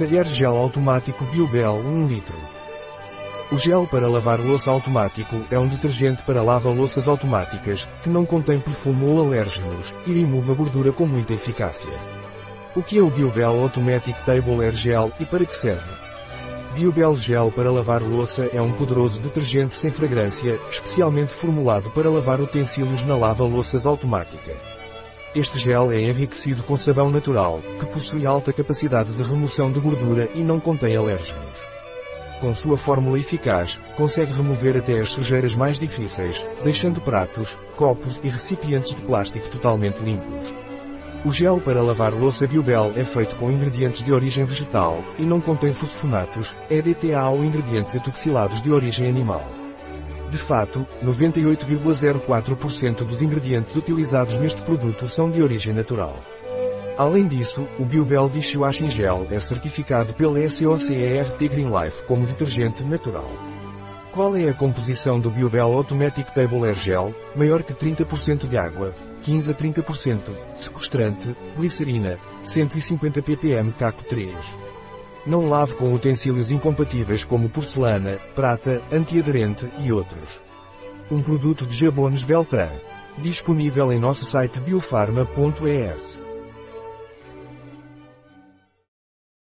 Talher gel automático Biobel 1 litro. O gel para lavar louça automático é um detergente para lava-louças automáticas, que não contém perfume ou alérgenos, e remove a gordura com muita eficácia. O que é o Biobel Automatic Table Air Gel e para que serve? Biobel Gel para lavar louça é um poderoso detergente sem fragrância, especialmente formulado para lavar utensílios na lava-louças automática. Este gel é enriquecido com sabão natural, que possui alta capacidade de remoção de gordura e não contém alérgenos. Com sua fórmula eficaz, consegue remover até as sujeiras mais difíceis, deixando pratos, copos e recipientes de plástico totalmente limpos. O gel para lavar louça Biobel é feito com ingredientes de origem vegetal, e não contém fosfonatos, EDTA ou ingredientes etoxilados de origem animal. De fato, 98,04% dos ingredientes utilizados neste produto são de origem natural. Além disso, o Biobel Dishwashing Gel é certificado pela SOCERT Green Life como detergente natural. Qual é a composição do Biobel Automatic Table Air Gel? Maior que 30% de água, 15 a 30%, sequestrante, glicerina, 150 ppm CACO 3. Não lave com utensílios incompatíveis como porcelana, prata, antiaderente e outros. Um produto de Jabones Beltran. Disponível em nosso site biofarma.es.